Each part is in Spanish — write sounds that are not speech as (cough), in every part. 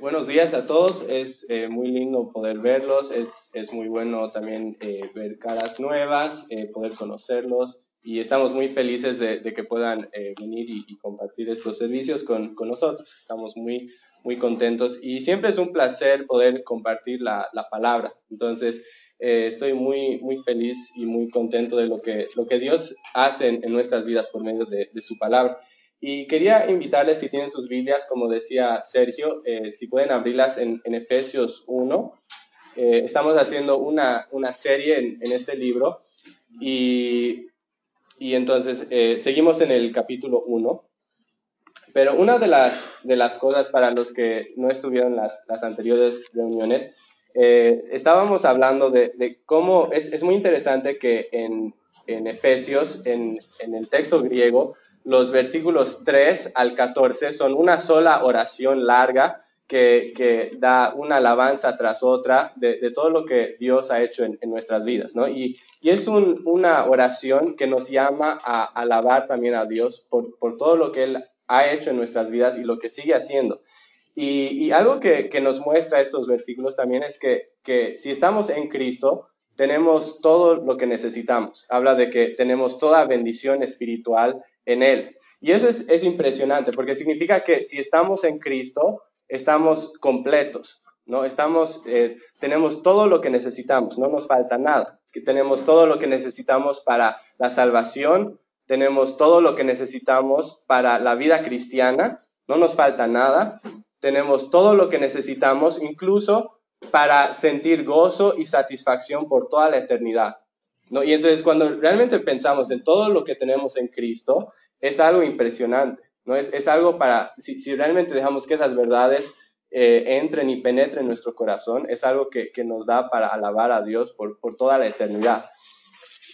Buenos días a todos, es eh, muy lindo poder verlos, es, es muy bueno también eh, ver caras nuevas, eh, poder conocerlos y estamos muy felices de, que puedan venir y, y, compartir estos servicios con, con, nosotros. Estamos muy, muy contentos y siempre es un placer poder compartir la, la palabra. Entonces, estoy muy, muy feliz y muy contento de lo que, lo que Dios hace en, en nuestras vidas por medio de, de su palabra. Y quería invitarles, si tienen sus Biblias, como decía Sergio, eh, si pueden abrirlas en, Efesios 1. Eh, estamos haciendo una, una serie en, en, este libro y, y entonces eh, seguimos en el capítulo 1. Pero una de las, de las cosas para los que no estuvieron las, las anteriores reuniones, estábamos hablando de, de cómo es, es, muy interesante que en, en Efesios, en el texto griego, los versículos 3 al 14 son una sola oración larga que, que da una alabanza tras otra de, todo lo que Dios ha hecho en, en nuestras vidas, ¿no? Y, y es un, una oración que nos llama a alabar también a Dios por, por, todo lo que Él ha hecho en nuestras vidas y lo que sigue haciendo. Y, y algo que, que, nos muestra estos versículos también es que, que si estamos en Cristo, tenemos todo lo que necesitamos. Habla de que tenemos toda bendición espiritual en Él. Y eso es, es, impresionante porque significa que si estamos en Cristo, estamos completos, ¿no? Estamos, eh, tenemos todo lo que necesitamos, no nos falta nada. Que tenemos todo lo que necesitamos para la salvación, tenemos todo lo que necesitamos para la vida cristiana, no nos falta nada. Tenemos todo lo que necesitamos incluso para sentir gozo y satisfacción por toda la eternidad. Y entonces cuando realmente pensamos en todo lo que tenemos en Cristo, es algo impresionante, ¿no? Es, algo para, si, si, realmente dejamos que esas verdades eh, entren y penetren en nuestro corazón, es algo que, que nos da para alabar a Dios por, por, toda la eternidad.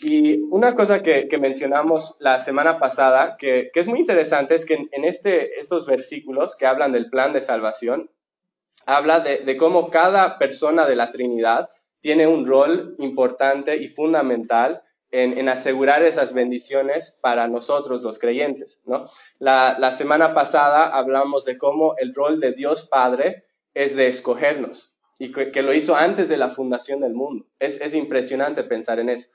Y una cosa que, que mencionamos la semana pasada, que, que, es muy interesante, es que en, en este, estos versículos que hablan del plan de salvación, habla de, de cómo cada persona de la Trinidad tiene un rol importante y fundamental en, asegurar esas bendiciones para nosotros los creyentes. ¿no? La, semana pasada hablamos de cómo el rol de Dios Padre es de escogernos y que, lo hizo antes de la fundación del mundo. Es, es, impresionante pensar en eso.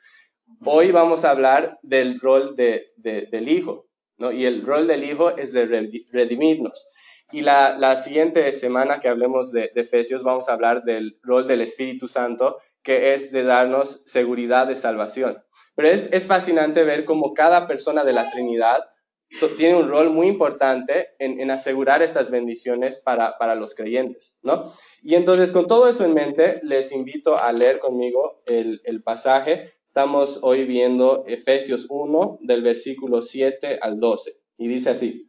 Hoy vamos a hablar del rol de, de, del Hijo, ¿no? y el rol del Hijo es de redimirnos. Y la, la siguiente semana que hablemos de, de, Efesios vamos a hablar del rol del Espíritu Santo, que es de darnos seguridad de salvación. Pero es, es fascinante ver cómo cada persona de la Trinidad tiene un rol muy importante en, en asegurar estas bendiciones para, para, los creyentes, ¿no? Y entonces, con todo eso en mente, les invito a leer conmigo el, el pasaje. Estamos hoy viendo Efesios 1, del versículo 7 al 12, y dice así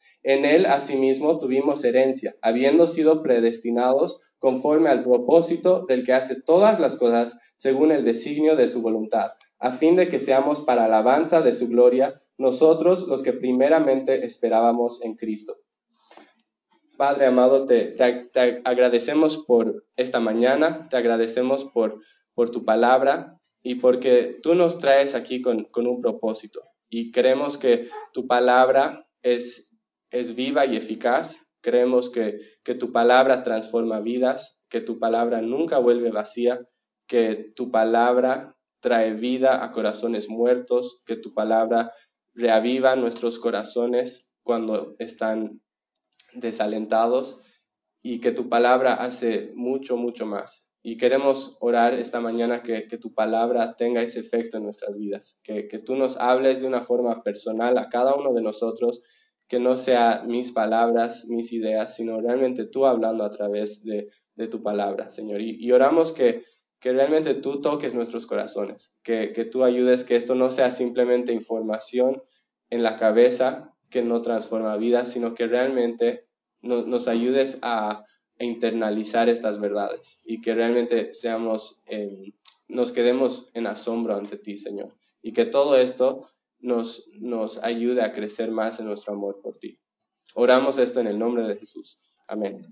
en él asimismo tuvimos herencia, habiendo sido predestinados conforme al propósito del que hace todas las cosas según el designio de su voluntad, a fin de que seamos para alabanza de su gloria nosotros los que primeramente esperábamos en Cristo. Padre amado, te, te, te agradecemos por esta mañana, te agradecemos por, por tu palabra y porque tú nos traes aquí con, con un propósito. Y creemos que tu palabra es es viva y eficaz. Creemos que, que tu palabra transforma vidas, que tu palabra nunca vuelve vacía, que tu palabra trae vida a corazones muertos, que tu palabra reaviva nuestros corazones cuando están desalentados y que tu palabra hace mucho, mucho más. Y queremos orar esta mañana que, que tu palabra tenga ese efecto en nuestras vidas, que, que tú nos hables de una forma personal a cada uno de nosotros que no sea mis palabras, mis ideas, sino realmente tú hablando a través de, de tu palabra, Señor. Y, oramos que, que, realmente tú toques nuestros corazones, que, que, tú ayudes que esto no sea simplemente información en la cabeza que no transforma vidas, sino que realmente no, nos ayudes a e internalizar estas verdades y que realmente seamos, em, nos quedemos en asombro ante ti, Señor. Y que todo esto nos, nos ayude a crecer más en nuestro amor por ti. Oramos esto en el nombre de Jesús. Amén.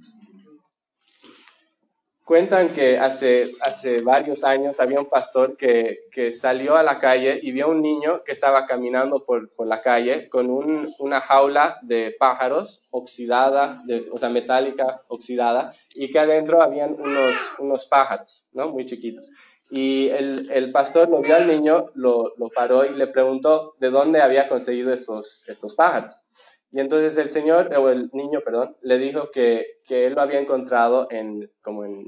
Cuentan que hace, hace varios años había un pastor que, que salió a la calle y vio a un niño que estaba caminando por, por la calle con un, una jaula de pájaros oxidada, de, o sea, metálica oxidada, y que adentro habían unos, unos pájaros, ¿no? Muy chiquitos. Y el, el, pastor lo vio al niño, lo, lo, paró y le preguntó de dónde había conseguido estos, estos pájaros. Y entonces el señor, o el niño, perdón, le dijo que, que él lo había encontrado en, como en,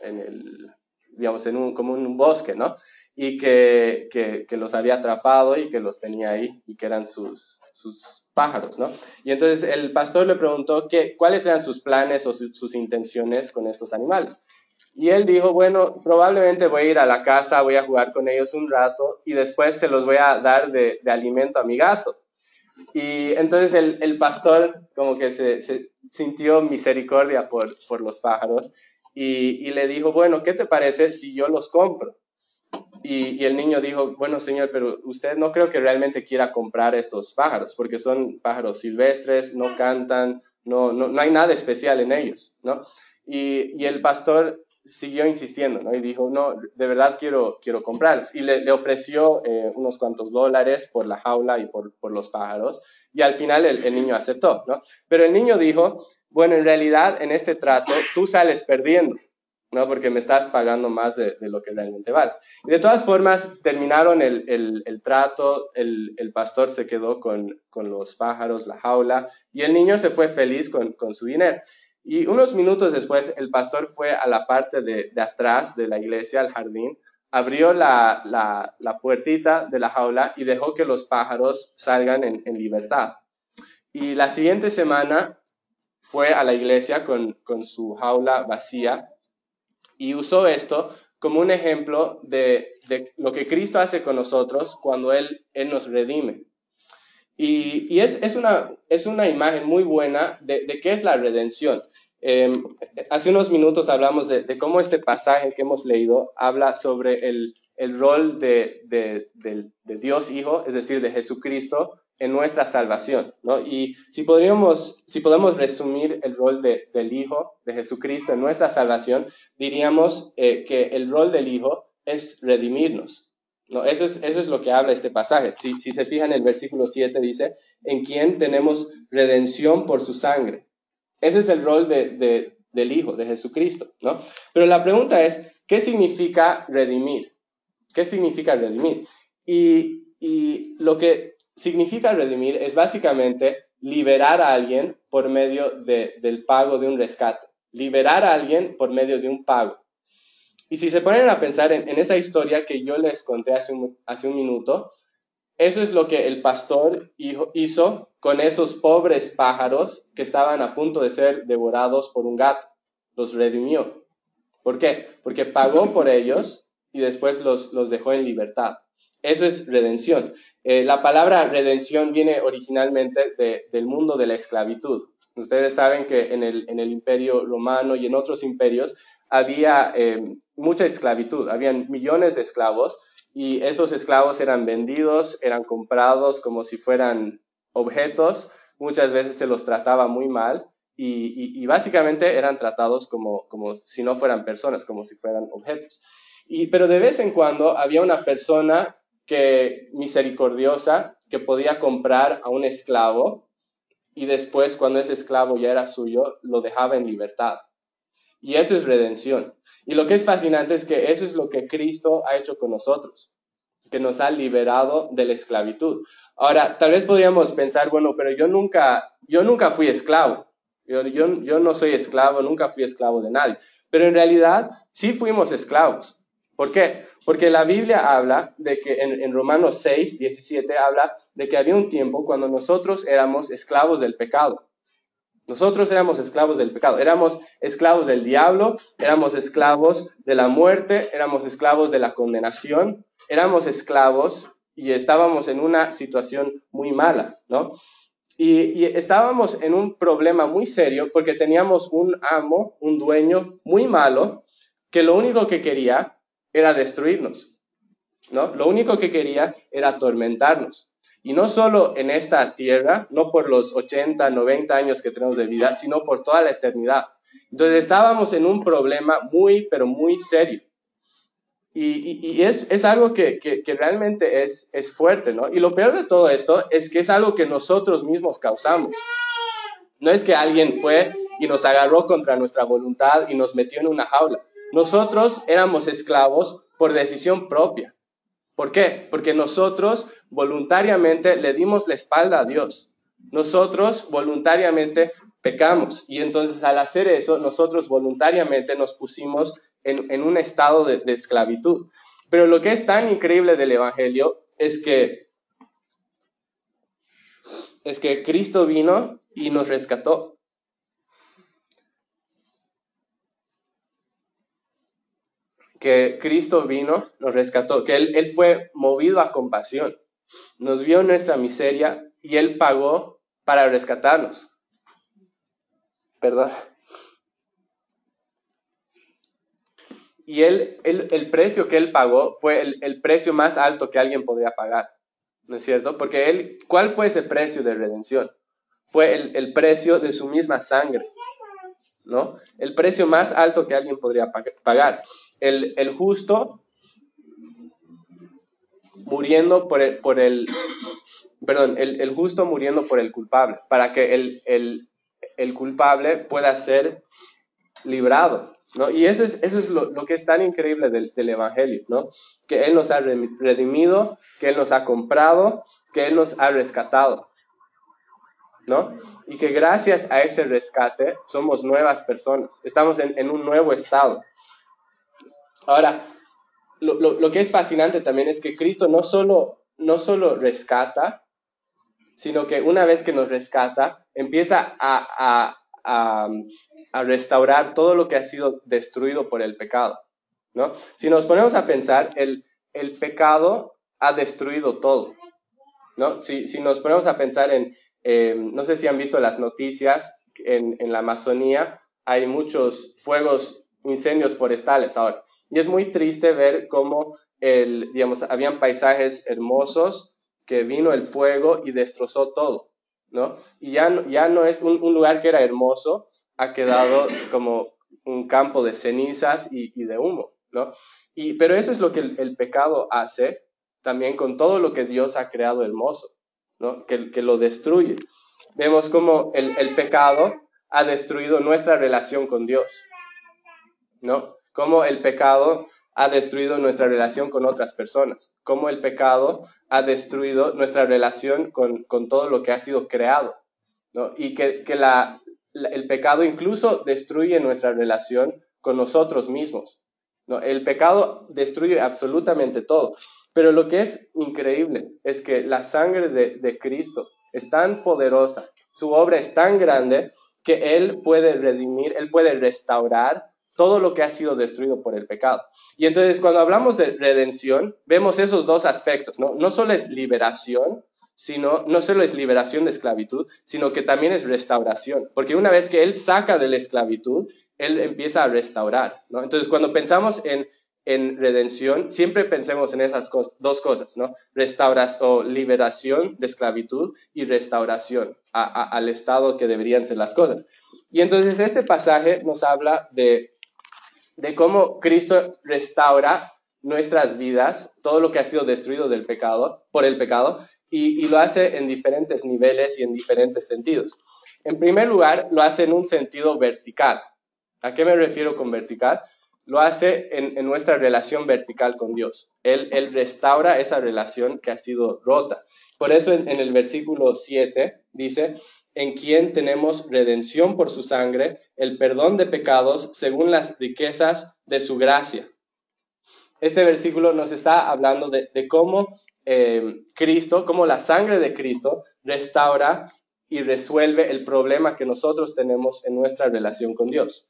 en el, digamos, en un, como en un bosque, ¿no? Y que, que, que, los había atrapado y que los tenía ahí y que eran sus, sus pájaros, ¿no? Y entonces el pastor le preguntó que, cuáles eran sus planes o su, sus intenciones con estos animales. Y él dijo, bueno, probablemente voy a ir a la casa, voy a jugar con ellos un rato y después se los voy a dar de, de alimento a mi gato. Y entonces el, el pastor como que se, sintió misericordia por, por los pájaros y, y, le dijo, bueno, ¿qué te parece si yo los compro? Y, y, el niño dijo, bueno, señor, pero usted no creo que realmente quiera comprar estos pájaros, porque son pájaros silvestres, no cantan, no, no, no hay nada especial en ellos, ¿no? Y, y, el pastor siguió insistiendo, ¿no? Y dijo, no, de verdad quiero, quiero comprarlos. Y le, le ofreció eh, unos cuantos dólares por la jaula y por, por los pájaros. Y al final el, el, niño aceptó, ¿no? Pero el niño dijo, bueno, en realidad en este trato tú sales perdiendo, ¿no? Porque me estás pagando más de, de lo que realmente vale. Y de todas formas, terminaron el, el, el trato, el, pastor se quedó con, con los pájaros, la jaula, y el niño se fue feliz con, con su dinero. Y unos minutos después, el pastor fue a la parte de, de atrás de la iglesia, al jardín, abrió la, la, puertita de la jaula y dejó que los pájaros salgan en, en, libertad. Y la siguiente semana fue a la iglesia con, con su jaula vacía y usó esto como un ejemplo de, de, lo que Cristo hace con nosotros cuando Él, él nos redime. Y, y es, es, una, es, una, imagen muy buena de, de qué es la redención. Eh, hace unos minutos hablamos de, cómo este pasaje que hemos leído habla sobre el, rol de, Dios Hijo, es decir, de Jesucristo en nuestra salvación. Y si, podríamos, si podemos resumir el rol del Hijo, de Jesucristo en nuestra salvación, diríamos eh, que el rol del Hijo es redimirnos. ¿no? Eso, es, eso es lo que habla este pasaje. Si, si se fijan, el versículo 7 dice, en quien tenemos redención por su sangre ese es el rol de, de, del Hijo, de Jesucristo, ¿no? Pero la pregunta es, ¿qué significa redimir? ¿Qué significa redimir? Y, lo que significa redimir es básicamente liberar a alguien por medio de, del pago de un rescate. Liberar a alguien por medio de un pago. Y si se ponen a pensar en, esa historia que yo les conté hace un minuto, eso es lo que el pastor hizo con esos pobres pájaros que estaban a punto de ser devorados por un gato. Los redimió. ¿Por qué? Porque pagó por ellos y después los, los dejó en libertad. Eso es redención. Eh, la palabra redención viene originalmente de, del mundo de la esclavitud. Ustedes saben que en el, en el imperio romano y en otros imperios había eh, mucha esclavitud, habían millones de esclavos y esos esclavos eran vendidos, eran comprados como si fueran objetos, muchas veces se los trataba muy mal y, básicamente eran tratados como, como, si no fueran personas, como si fueran objetos. Pero de vez en cuando había una persona que misericordiosa que podía comprar a un esclavo y después cuando ese esclavo ya era suyo lo dejaba en libertad. Y eso es redención. Y lo que es fascinante es que eso es lo que Cristo ha hecho con nosotros, que nos ha liberado de la esclavitud. Ahora, tal vez podríamos pensar, bueno, pero yo nunca, yo nunca fui esclavo. Yo, yo, yo no soy esclavo, nunca fui esclavo de nadie. Pero en realidad sí fuimos esclavos. ¿Por qué? Porque la Biblia habla de que en, en, Romanos 6, 17 habla de que había un tiempo cuando nosotros éramos esclavos del pecado. Nosotros éramos esclavos del pecado, éramos esclavos del diablo, éramos esclavos de la muerte, éramos esclavos de la condenación, éramos esclavos y estábamos en una situación muy mala, ¿no? Y, estábamos en un problema muy serio porque teníamos un amo, un dueño muy malo, que lo único que quería era destruirnos, ¿no? Lo único que quería era atormentarnos. Y no solo en esta tierra, no por los 80, 90 años que tenemos de vida, sino por toda la eternidad. Entonces estábamos en un problema muy, pero muy serio. Y, es, algo que, realmente es, es fuerte, ¿no? Y lo peor de todo esto es que es algo que nosotros mismos causamos. No es que alguien fue y nos agarró contra nuestra voluntad y nos metió en una jaula. Nosotros éramos esclavos por decisión propia. ¿Por qué? Porque nosotros voluntariamente le dimos la espalda a Dios. Nosotros voluntariamente pecamos y entonces al hacer eso nosotros voluntariamente nos pusimos en, un estado de, esclavitud. Pero lo que es tan increíble del Evangelio es que, es que Cristo vino y nos rescató. Que Cristo vino, nos rescató, que él, él fue movido a compasión, nos vio nuestra miseria y Él pagó para rescatarnos. Perdón. Y él, el precio que él pagó fue el, precio más alto que alguien podría pagar, ¿no es cierto? Porque él, ¿cuál fue ese precio de redención? Fue el, precio de su misma sangre, ¿no? El precio más alto que alguien podría pagar. El, justo muriendo por el, por el perdón, el, justo muriendo por el culpable, para que el, el culpable pueda ser librado, ¿no? Y eso es, eso es lo, que es tan increíble del, Evangelio, ¿no? Que Él nos ha redimido, que Él nos ha comprado, que Él nos ha rescatado, ¿no? Y que gracias a ese rescate somos nuevas personas, estamos en, un nuevo estado. Ahora, lo, que es fascinante también es que Cristo no solo, no solo rescata, sino que una vez que nos rescata, empieza a a, restaurar todo lo que ha sido destruido por el pecado. ¿no? Si nos ponemos a pensar, el, el pecado ha destruido todo. ¿no? Si, si nos ponemos a pensar en, no sé si han visto las noticias, en, en la Amazonía hay muchos fuegos, incendios forestales ahora. Y es muy triste ver cómo, el, digamos, habían paisajes hermosos que vino el fuego y destrozó todo. ¿no? Y ya no, ya no es un, lugar que era hermoso, ha quedado como un campo de cenizas y, de humo, ¿no? Y, pero eso es lo que el, pecado hace también con todo lo que Dios ha creado hermoso, ¿no? Que, que lo destruye. Vemos como el, el pecado ha destruido nuestra relación con Dios, ¿no? Como el pecado ha destruido nuestra relación con otras personas, cómo el pecado ha destruido nuestra relación con, todo lo que ha sido creado, ¿no? y que, el pecado incluso destruye nuestra relación con nosotros mismos. ¿no? El pecado destruye absolutamente todo, pero lo que es increíble es que la sangre de, de Cristo es tan poderosa, su obra es tan grande que Él puede redimir, Él puede restaurar todo lo que ha sido destruido por el pecado. Y entonces cuando hablamos de redención, vemos esos dos aspectos, ¿no? No solo es liberación, sino no solo es liberación de esclavitud, sino que también es restauración, porque una vez que Él saca de la esclavitud, Él empieza a restaurar, ¿no? Entonces cuando pensamos en, en redención, siempre pensemos en esas dos cosas, ¿no? Restauras o liberación de esclavitud y restauración al estado que deberían ser las cosas. Y entonces este pasaje nos habla de de cómo Cristo restaura nuestras vidas, todo lo que ha sido destruido del pecado, por el pecado, y, lo hace en diferentes niveles y en diferentes sentidos. En primer lugar, lo hace en un sentido vertical. ¿A qué me refiero con vertical? Lo hace en, nuestra relación vertical con Dios. Él, él, restaura esa relación que ha sido rota. Por eso en, en el versículo 7 dice, en quien tenemos redención por su sangre, el perdón de pecados según las riquezas de su gracia. Este versículo nos está hablando de, cómo eh, Cristo, cómo la sangre de Cristo restaura y resuelve el problema que nosotros tenemos en nuestra relación con Dios.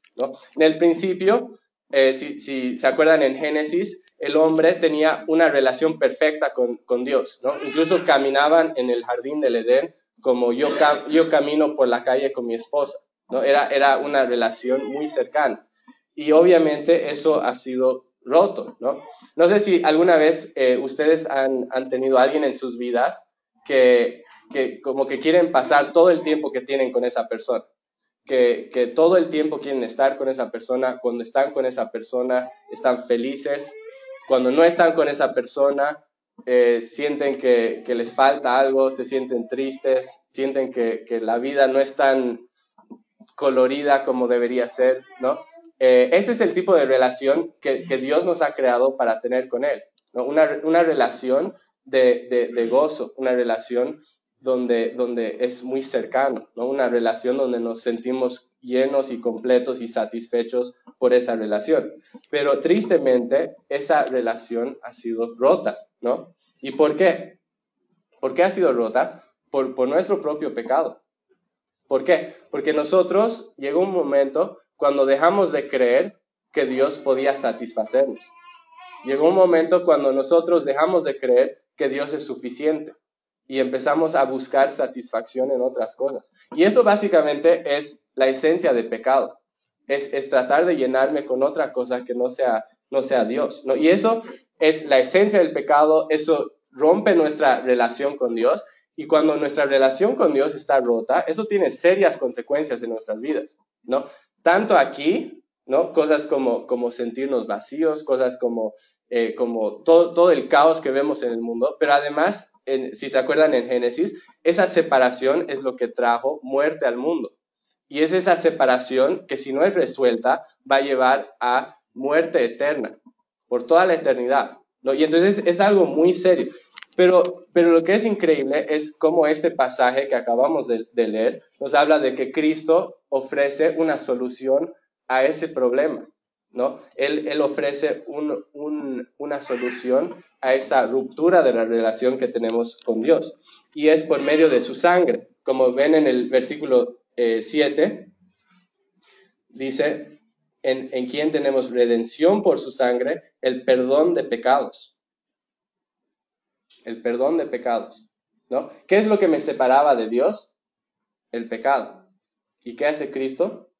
En el principio, eh, si, se acuerdan en Génesis, el hombre tenía una relación perfecta con, Dios. Incluso caminaban en el jardín del Edén como yo, yo camino por la calle con mi esposa, ¿no? Era, era una relación muy cercana. Y obviamente eso ha sido roto, ¿no? No sé si alguna vez eh, ustedes han, han, tenido a alguien en sus vidas que, que, como que quieren pasar todo el tiempo que tienen con esa persona, que, que todo el tiempo quieren estar con esa persona, cuando están con esa persona están felices, cuando no están con esa persona eh, sienten que, que, les falta algo, se sienten tristes, sienten que, que la vida no es tan colorida como debería ser, ¿no? Eh, ese es el tipo de relación que, que, Dios nos ha creado para tener con Él, ¿no? una, una, relación de, de, de, gozo, una relación donde, donde es muy cercano, ¿no? una relación donde nos sentimos llenos y completos y satisfechos por esa relación. Pero tristemente, esa relación ha sido rota, ¿no? ¿Y por qué? ¿Por qué ha sido rota? Por, por nuestro propio pecado. ¿Por qué? Porque nosotros llegó un momento cuando dejamos de creer que Dios podía satisfacernos. Llegó un momento cuando nosotros dejamos de creer que Dios es suficiente y empezamos a buscar satisfacción en otras cosas. Y eso básicamente es la esencia de pecado. Es, es tratar de llenarme con otra cosa que no sea, no sea Dios. ¿no? Y eso es la esencia del pecado, eso rompe nuestra relación con Dios. Y cuando nuestra relación con Dios está rota, eso tiene serias consecuencias en nuestras vidas, ¿no? tanto aquí, ¿no? Cosas como, como sentirnos vacíos, cosas como, eh, como todo, todo, el caos que vemos en el mundo, pero además, si se acuerdan en Génesis, esa separación es lo que trajo muerte al mundo. Y es esa separación que si no es resuelta va a llevar a muerte eterna por toda la eternidad. ¿no? Y entonces es algo muy serio. Pero, pero lo que es increíble es cómo este pasaje que acabamos de, leer nos habla de que Cristo ofrece una solución a ese problema, ¿no? Él, él ofrece un, un, una solución a esa ruptura de la relación que tenemos con Dios. Y es por medio de su sangre. Como ven en el versículo 7, eh, dice, en, en quien tenemos redención por su sangre, el perdón de pecados el perdón de pecados, ¿no? ¿Qué es lo que me separaba de Dios? El pecado. ¿Y qué hace Cristo?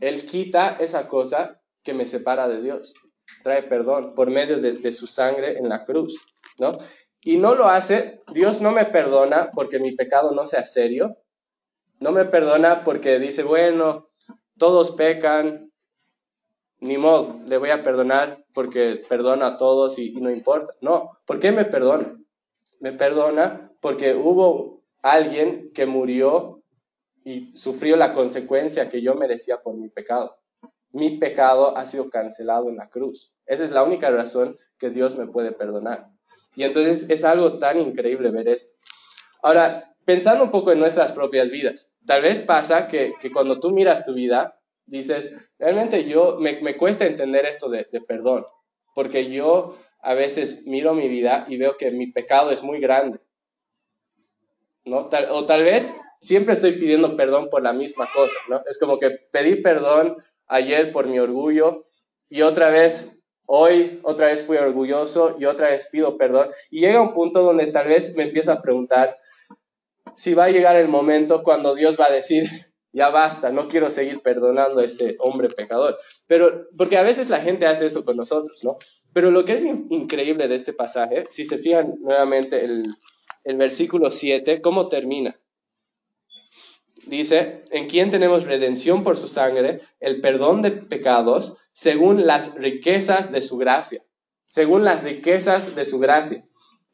Él quita esa cosa que me separa de Dios. Trae perdón por medio de, de, su sangre en la cruz, ¿no? Y no lo hace, Dios no me perdona porque mi pecado no sea serio. No me perdona porque dice, bueno, todos pecan, ni modo, le voy a perdonar porque perdona a todos y, no importa. No, ¿por qué me perdona? Me perdona porque hubo alguien que murió y sufrió la consecuencia que yo merecía por mi pecado. Mi pecado ha sido cancelado en la cruz. Esa es la única razón que Dios me puede perdonar. Y entonces es algo tan increíble ver esto. Ahora, pensando un poco en nuestras propias vidas, tal vez pasa que cuando tú miras tu vida, dices, realmente yo me, me cuesta entender esto de, de, perdón, porque yo a veces miro mi vida y veo que mi pecado es muy grande. ¿no? O tal vez siempre estoy pidiendo perdón por la misma cosa, ¿no? Es como que pedí perdón ayer por mi orgullo y otra vez hoy, otra vez fui orgulloso y otra vez pido perdón. Y llega un punto donde tal vez me empiezo a preguntar si va a llegar el momento cuando Dios va a decir, ya basta, no quiero seguir perdonando a este hombre pecador. Pero, porque a veces la gente hace eso con nosotros, ¿no? Pero lo que es in increíble de este pasaje, si se fijan nuevamente el, el versículo 7, ¿cómo termina? Dice, en quien tenemos redención por su sangre, el perdón de pecados, según las riquezas de su gracia. Según las riquezas de su gracia.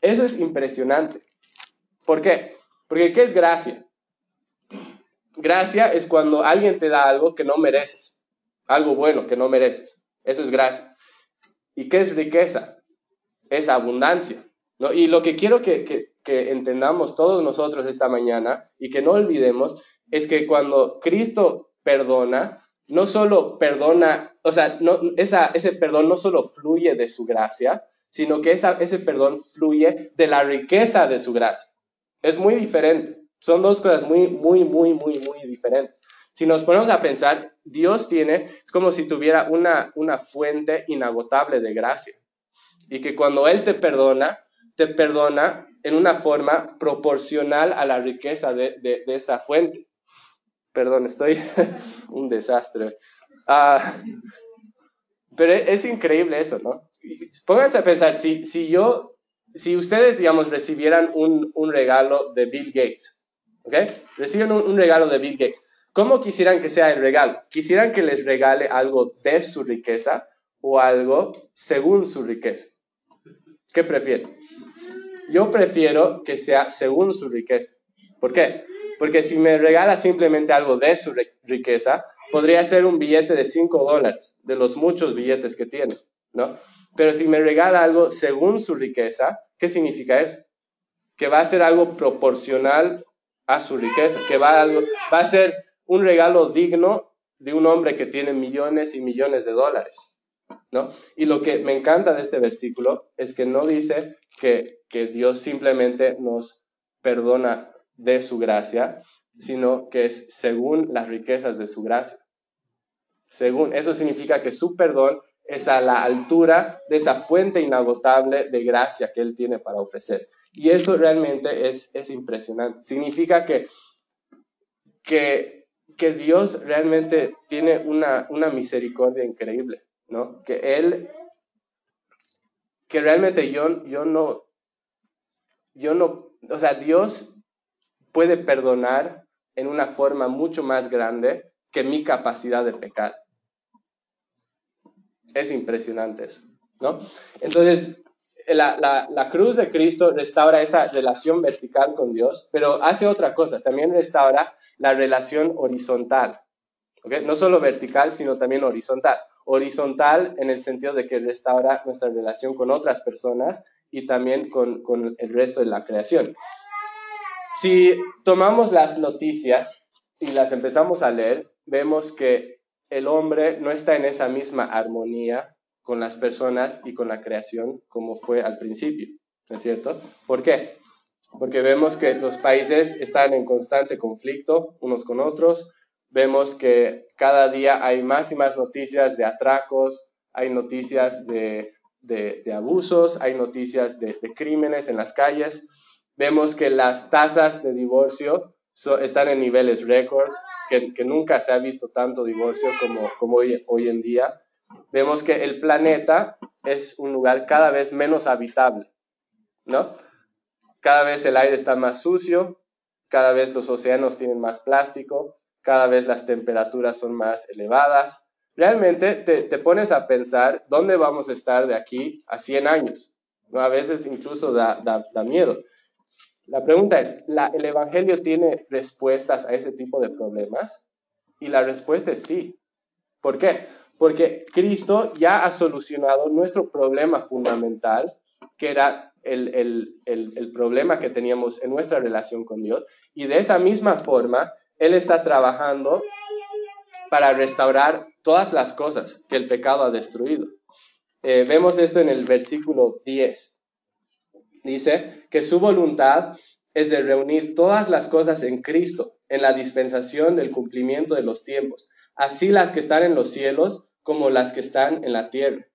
Eso es impresionante. ¿Por qué? Porque ¿qué es gracia? Gracia es cuando alguien te da algo que no mereces, algo bueno que no mereces. Eso es gracia. ¿Y qué es riqueza? Es abundancia. ¿no? Y lo que quiero que, entendamos todos nosotros esta mañana y que no olvidemos es que cuando Cristo perdona, no solo perdona, o sea, no, esa, ese perdón no solo fluye de su gracia, sino que ese perdón fluye de la riqueza de su gracia. Es muy diferente. Son dos cosas muy, muy, muy, muy, muy diferentes. Si nos ponemos a pensar, Dios tiene, es como si tuviera una, una fuente inagotable de gracia. Y que cuando Él te perdona, te perdona en una forma proporcional a la riqueza de, esa fuente. Perdón, estoy (laughs) un desastre. Ah, pero es increíble eso, ¿no? Pónganse a pensar, si, si yo, si ustedes, digamos, recibieran un, regalo de Bill Gates, ¿ok? Reciben un, regalo de Bill Gates. ¿Cómo quisieran que sea el regalo? ¿Quisieran que les regale algo de su riqueza o algo según su riqueza? ¿Qué prefieren? Yo prefiero que sea según su riqueza. ¿Por qué? Porque si me regala simplemente algo de su riqueza, podría ser un billete de 5 dólares, de los muchos billetes que tiene, ¿no? Pero si me regala algo según su riqueza, ¿qué significa eso? Que va a ser algo proporcional a su riqueza, que va a, va a ser un regalo digno de un hombre que tiene millones y millones de dólares, ¿no? Y lo que me encanta de este versículo es que no dice que, que Dios simplemente nos perdona de su gracia, sino que es según las riquezas de su gracia. Según, eso significa que su perdón es a la altura de esa fuente inagotable de gracia que Él tiene para ofrecer. Y eso realmente es, es impresionante. Significa que, que, que Dios realmente tiene una, una misericordia increíble, ¿no? Que Él, que realmente yo, yo no, yo no, o sea, Dios puede perdonar en una forma mucho más grande que mi capacidad de pecar. Es impresionante eso, ¿no? Entonces, la, cruz de Cristo restaura esa relación vertical con Dios, pero hace otra cosa, también restaura la relación horizontal, ¿ok? No solo vertical, sino también horizontal. Horizontal en el sentido de que restaura nuestra relación con otras personas y también con, con el resto de la creación. Si tomamos las noticias y las empezamos a leer, vemos que el hombre no está en esa misma armonía con las personas y con la creación como fue al principio, ¿no es cierto? ¿Por qué? Porque vemos que los países están en constante conflicto unos con otros, vemos que cada día hay más y más noticias de atracos, hay noticias de, abusos, hay noticias de, crímenes en las calles, vemos que las tasas de divorcio están en niveles récords, que, nunca se ha visto tanto divorcio como, como hoy, hoy en día. Vemos que el planeta es un lugar cada vez menos habitable, ¿no? Cada vez el aire está más sucio, cada vez los océanos tienen más plástico, cada vez las temperaturas son más elevadas. Realmente te, te pones a pensar dónde vamos a estar de aquí a 100 años. ¿no? A veces incluso da, da, da miedo. La pregunta es, ¿el Evangelio tiene respuestas a ese tipo de problemas? Y la respuesta es sí. ¿Por qué? Porque Cristo ya ha solucionado nuestro problema fundamental, que era el, el, problema que teníamos en nuestra relación con Dios. Y de esa misma forma, Él está trabajando para restaurar todas las cosas que el pecado ha destruido. Eh, vemos esto en el versículo 10 dice que su voluntad es de reunir todas las cosas en Cristo, en la dispensación del cumplimiento de los tiempos, así las que están en los cielos como las que están en la tierra.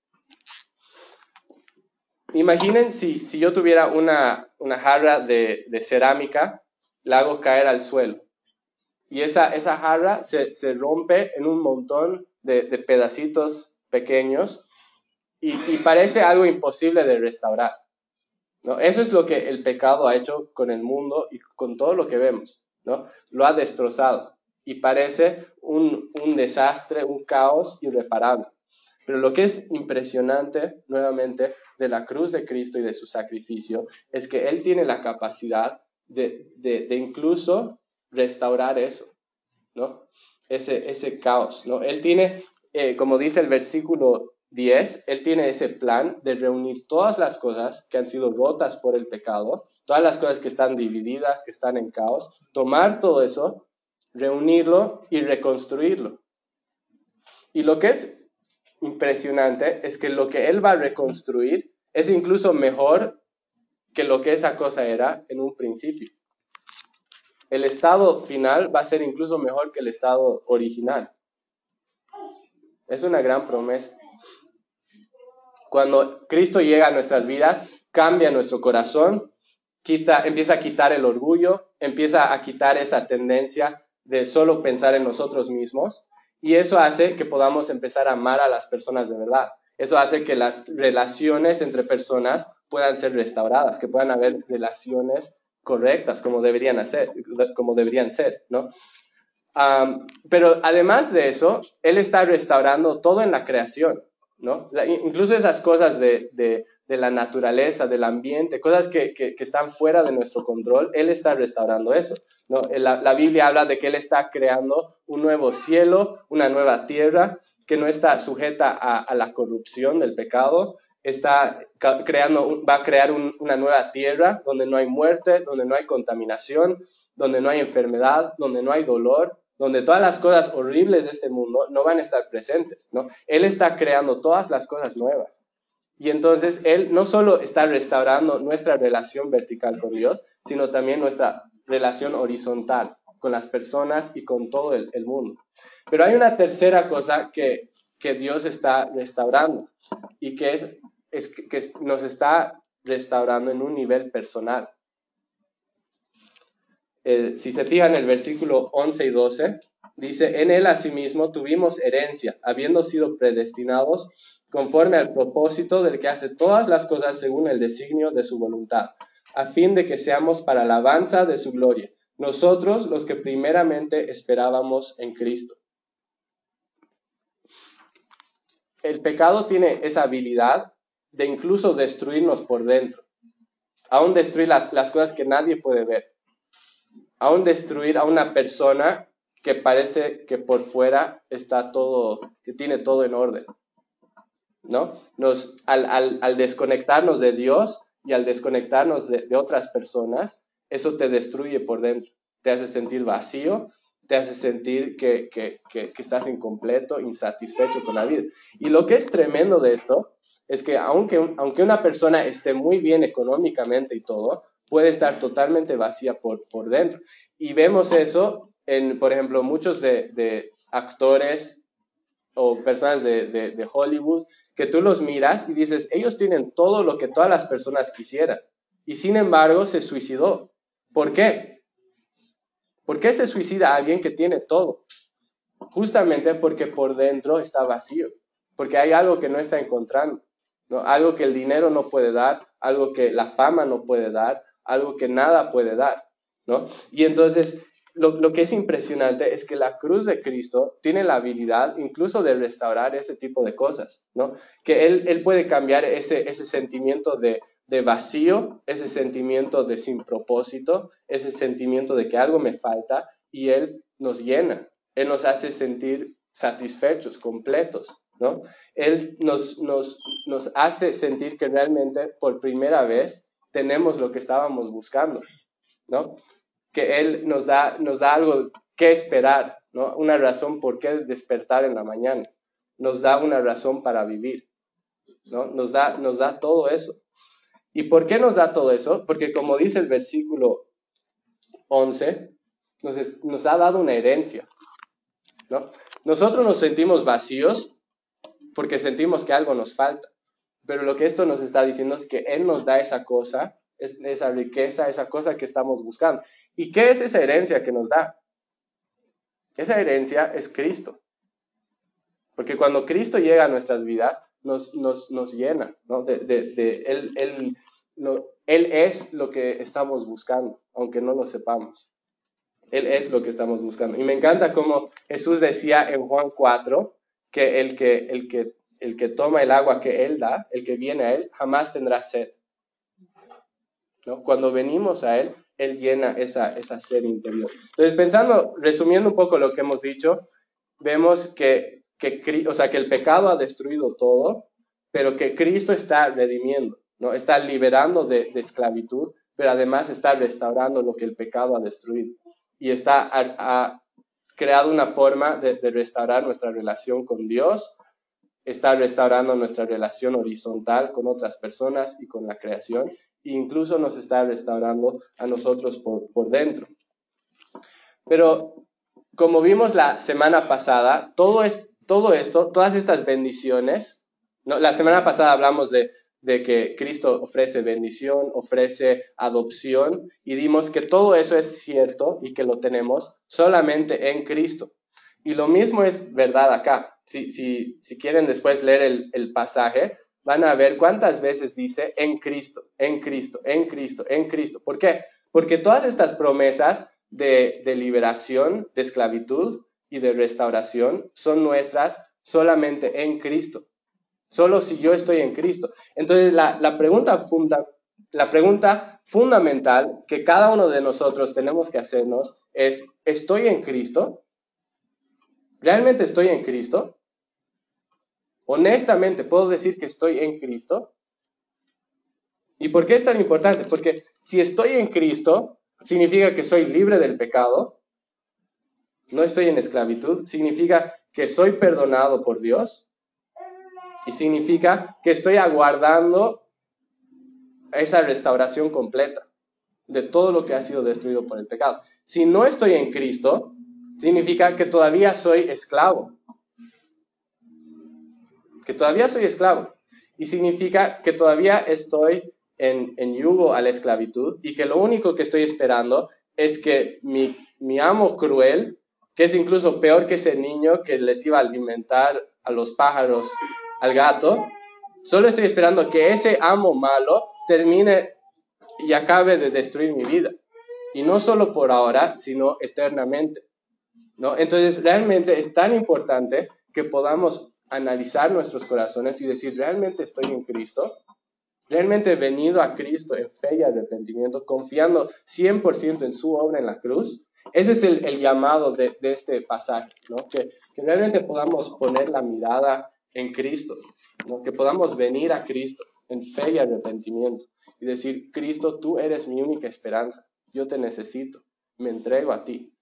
Imaginen si, si yo tuviera una, una jarra de, cerámica, la hago caer al suelo. Y esa, esa jarra se, rompe en un montón de, pedacitos pequeños y parece algo imposible de restaurar. ¿No? Eso es lo que el pecado ha hecho con el mundo y con todo lo que vemos. ¿no? Lo ha destrozado y parece un, desastre, un caos irreparable. Pero lo que es impresionante, nuevamente, de la cruz de Cristo y de su sacrificio, es que Él tiene la capacidad de, incluso restaurar eso, ¿no? Ese, ese caos, ¿no? Él tiene, eh, como dice el versículo 10, Él tiene ese plan de reunir todas las cosas que han sido rotas por el pecado, todas las cosas que están divididas, que están en caos, tomar todo eso, reunirlo y reconstruirlo. Y lo que es impresionante es que lo que Él va a reconstruir es incluso mejor que lo que esa cosa era en un principio. El estado final va a ser incluso mejor que el estado original. Es una gran promesa. Cuando Cristo llega a nuestras vidas, cambia nuestro corazón, empieza a quitar el orgullo, empieza a quitar esa tendencia de solo pensar en nosotros mismos y eso hace que podamos empezar a amar a las personas de verdad. Eso hace que las relaciones entre personas puedan ser restauradas, que puedan haber relaciones correctas como deberían, hacer, como deberían ser, ¿no? pero además de eso, Él está restaurando todo en la creación, ¿no? incluso esas cosas de, la naturaleza, del ambiente, cosas que, están fuera de nuestro control, Él está restaurando eso. ¿no? La, Biblia habla de que Él está creando un nuevo cielo, una nueva tierra, que no está sujeta a, la corrupción del pecado, está creando, va a crear una nueva tierra donde no hay muerte, donde no hay contaminación, donde no hay enfermedad, donde no hay dolor, donde todas las cosas horribles de este mundo no van a estar presentes, ¿no? Él está creando todas las cosas nuevas. Y entonces Él no solo está restaurando nuestra relación vertical con Dios, sino también nuestra relación horizontal con las personas y con todo el, mundo. Pero hay una tercera cosa que, que Dios está restaurando y que es, es que nos está restaurando en un nivel personal si se fijan en el versículo 11 y 12, dice, en él asimismo tuvimos herencia, habiendo sido predestinados conforme al propósito del que hace todas las cosas según el designio de su voluntad, a fin de que seamos para la alabanza de su gloria, nosotros los que primeramente esperábamos en Cristo. El pecado tiene esa habilidad de incluso destruirnos por dentro, aún destruir las, las cosas que nadie puede ver aún destruir a una persona que parece que por fuera está todo, que tiene todo en orden. ¿No? Nos, al, desconectarnos de Dios y al desconectarnos de, otras personas, eso te destruye por dentro. Te hace sentir vacío, te hace sentir que, que, estás incompleto, insatisfecho con la vida. Y lo que es tremendo de esto es que aunque, aunque una persona esté muy bien económicamente y todo, puede estar totalmente vacía por, por dentro. Y vemos eso en, por ejemplo, muchos de, actores o personas de, de, Hollywood, que tú los miras y dices, ellos tienen todo lo que todas las personas quisieran. Y sin embargo se suicidó. ¿Por qué? ¿Por qué se suicida alguien que tiene todo? Justamente porque por dentro está vacío, porque hay algo que no está encontrando, algo que el dinero no puede dar, algo que la fama no puede dar, algo que nada puede dar, ¿no? Y entonces, lo, que es impresionante es que la cruz de Cristo tiene la habilidad incluso de restaurar ese tipo de cosas, ¿no? Que Él, él puede cambiar ese, ese sentimiento de, de vacío, ese sentimiento de sin propósito, ese sentimiento de que algo me falta y Él nos llena, Él nos hace sentir satisfechos, completos, ¿no? Él nos, nos, nos hace sentir que realmente por primera vez tenemos lo que estábamos buscando, ¿no? Que Él nos da, nos da algo que esperar, ¿no? Una razón por qué despertar en la mañana. Nos da una razón para vivir, ¿no? Nos da, nos da todo eso. ¿Y por qué nos da todo eso? Porque como dice el versículo 11, nos, nos ha dado una herencia, ¿no? Nosotros nos sentimos vacíos porque sentimos que algo nos falta. Pero lo que esto nos está diciendo es que Él nos da esa cosa, esa riqueza, esa cosa que estamos buscando. ¿Y qué es esa herencia que nos da? Esa herencia es Cristo. Porque cuando Cristo llega a nuestras vidas, nos, nos, llena, ¿no? De, él, él, él es lo que estamos buscando, aunque no lo sepamos. Él es lo que estamos buscando. Y me encanta como Jesús decía en Juan 4 que el que, el que el que toma el agua que Él da, el que viene a Él, jamás tendrá sed. ¿No? Cuando venimos a Él, Él llena esa, esa sed interior. Entonces, pensando, resumiendo un poco lo que hemos dicho, vemos que, que, o sea, que el pecado ha destruido todo, pero que Cristo está redimiendo, ¿no? está liberando de, esclavitud, pero además está restaurando lo que el pecado ha destruido. Y está, ha, creado una forma de, de restaurar nuestra relación con Dios, está restaurando nuestra relación horizontal con otras personas y con la creación, e incluso nos está restaurando a nosotros por, dentro. Pero como vimos la semana pasada, todo, es, todo esto, todas estas bendiciones, la semana pasada hablamos de, de que Cristo ofrece bendición, ofrece adopción y dimos que todo eso es cierto y que lo tenemos solamente en Cristo. Y lo mismo es verdad acá. Si, si, si quieren después leer el, el pasaje, van a ver cuántas veces dice en Cristo, en Cristo, en Cristo, en Cristo. ¿Por qué? Porque todas estas promesas de, de liberación, de esclavitud y de restauración son nuestras solamente en Cristo. Solo si yo estoy en Cristo. Entonces, la, la, pregunta funda, la pregunta fundamental que cada uno de nosotros tenemos que hacernos es, ¿estoy en Cristo? ¿Realmente estoy en Cristo? Honestamente, ¿puedo decir que estoy en Cristo? ¿Y por qué es tan importante? Porque si estoy en Cristo, significa que soy libre del pecado, no estoy en esclavitud, significa que soy perdonado por Dios, y significa que estoy aguardando esa restauración completa de todo lo que ha sido destruido por el pecado. Si no estoy en Cristo, significa que todavía soy esclavo. Que todavía soy esclavo. Y significa que todavía estoy en, en yugo a la esclavitud y que lo único que estoy esperando es que mi, mi amo cruel, que es incluso peor que ese niño que les iba a alimentar a los pájaros al gato, solo estoy esperando que ese amo malo termine y acabe de destruir mi vida. Y no solo por ahora, sino eternamente. ¿No? Entonces, realmente es tan importante que podamos analizar nuestros corazones y decir, ¿realmente estoy en Cristo? ¿Realmente he venido a Cristo en fe y arrepentimiento, confiando 100% en su obra en la cruz? Ese es el, llamado de, este pasaje, que, que realmente podamos poner la mirada en Cristo, que podamos venir a Cristo en fe y arrepentimiento y decir, Cristo, tú eres mi única esperanza, yo te necesito, me entrego a ti.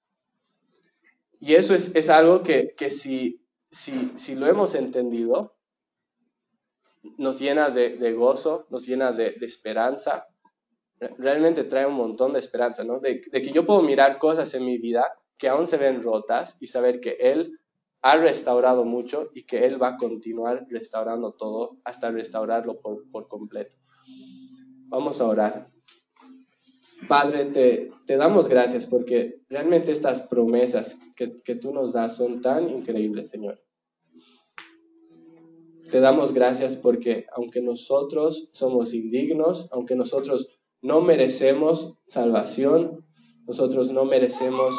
Y eso es, algo que, si, si, si, lo hemos entendido, nos llena de, gozo, nos llena de, esperanza, realmente trae un montón de esperanza, ¿no? De, de que yo puedo mirar cosas en mi vida que aún se ven rotas y saber que Él ha restaurado mucho y que Él va a continuar restaurando todo hasta restaurarlo por, completo. Vamos a orar. Padre, te, te, damos gracias porque realmente estas promesas que, tú nos das son tan increíbles, Señor. Te damos gracias porque aunque nosotros somos indignos, aunque nosotros no merecemos salvación, nosotros no merecemos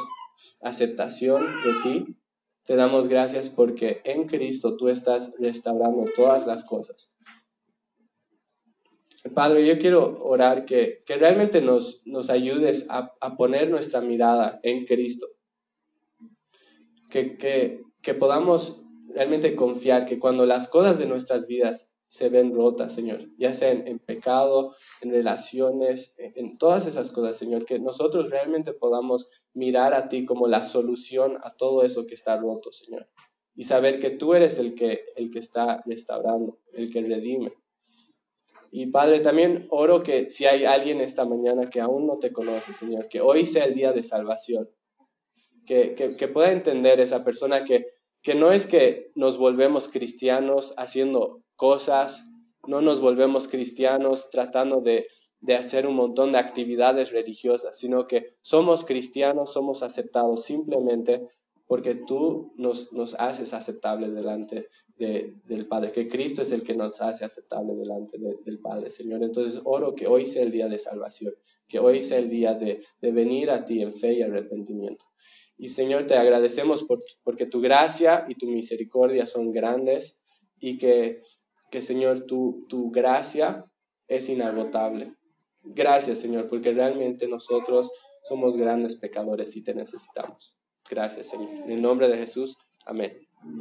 aceptación de ti, te damos gracias porque en Cristo tú estás restaurando todas las cosas. Padre, yo quiero orar que, que realmente nos, nos ayudes a, a, poner nuestra mirada en Cristo. Que, que, que podamos realmente confiar que cuando las cosas de nuestras vidas se ven rotas, Señor, ya sea en, pecado, en relaciones, en, todas esas cosas, Señor, que nosotros realmente podamos mirar a ti como la solución a todo eso que está roto, Señor, y saber que tú eres el que, el que está restaurando, el que redime. Y Padre, también oro que si hay alguien esta mañana que aún no te conoce, Señor, que hoy sea el día de salvación, que, que, pueda entender esa persona que, que no es que nos volvemos cristianos haciendo cosas, no nos volvemos cristianos tratando de, hacer un montón de actividades religiosas, sino que somos cristianos, somos aceptados simplemente porque tú nos, nos haces aceptables delante del Padre, que Cristo es el que nos hace aceptable delante del Padre, Señor. Entonces oro que hoy sea el día de salvación, que hoy sea el día de, de venir a ti en fe y arrepentimiento. Y Señor, te agradecemos por, porque tu gracia y tu misericordia son grandes y que que Señor, tu, tu gracia es inagotable. Gracias, Señor, porque realmente nosotros somos grandes pecadores y te necesitamos. Gracias, Señor. En el nombre de Jesús, amén.